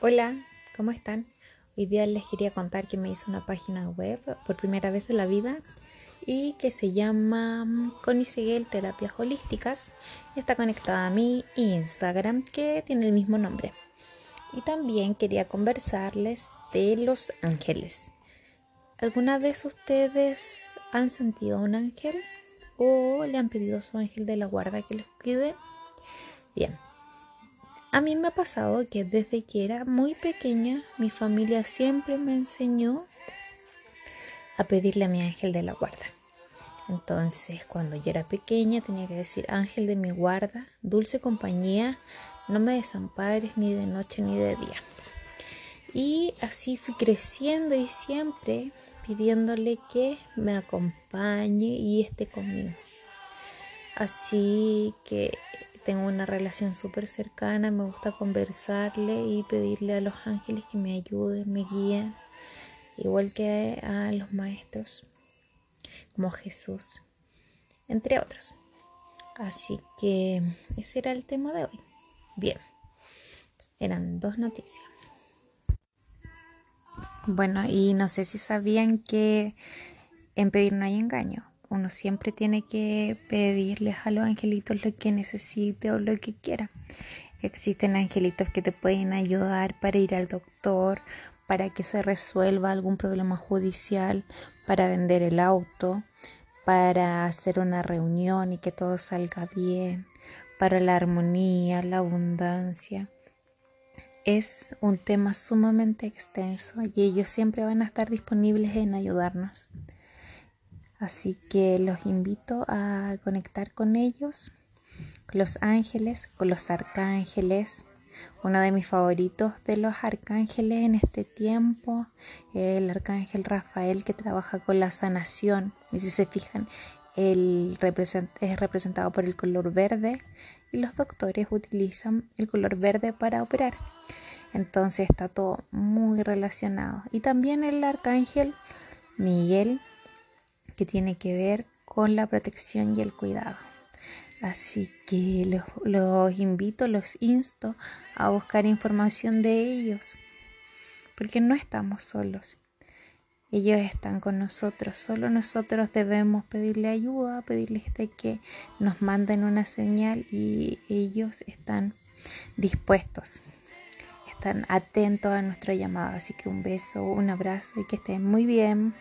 Hola, ¿cómo están? Hoy día les quería contar que me hice una página web por primera vez en la vida y que se llama Connie Seguel Terapias Holísticas y está conectada a mi Instagram que tiene el mismo nombre. Y también quería conversarles de los ángeles. ¿Alguna vez ustedes han sentido un ángel o le han pedido a su ángel de la guarda que los cuide? Bien, a mí me ha pasado que desde que era muy pequeña mi familia siempre me enseñó a pedirle a mi ángel de la guarda. Entonces, cuando yo era pequeña tenía que decir, ángel de mi guarda, dulce compañía, no me desampares ni de noche ni de día. Y así fui creciendo y siempre pidiéndole que me acompañe y esté conmigo. Así que tengo una relación súper cercana, me gusta conversarle y pedirle a los ángeles que me ayuden, me guíen, igual que a los maestros, como Jesús, entre otros. Así que ese era el tema de hoy. Bien, eran dos noticias. Bueno, y no sé si sabían que en pedir no hay engaño uno siempre tiene que pedirles a los angelitos lo que necesite o lo que quiera. Existen angelitos que te pueden ayudar para ir al doctor, para que se resuelva algún problema judicial, para vender el auto, para hacer una reunión y que todo salga bien, para la armonía, la abundancia. Es un tema sumamente extenso y ellos siempre van a estar disponibles en ayudarnos. Así que los invito a conectar con ellos, con los ángeles, con los arcángeles. Uno de mis favoritos de los arcángeles en este tiempo, el arcángel Rafael que trabaja con la sanación. Y si se fijan, él es representado por el color verde y los doctores utilizan el color verde para operar. Entonces está todo muy relacionado. Y también el arcángel Miguel que tiene que ver con la protección y el cuidado. Así que los, los, invito, los insto a buscar información de ellos, porque no estamos solos. Ellos están con nosotros, solo nosotros debemos pedirle ayuda, pedirles de que nos manden una señal y ellos están dispuestos, están atentos a nuestra llamada. Así que un beso, un abrazo y que estén muy bien.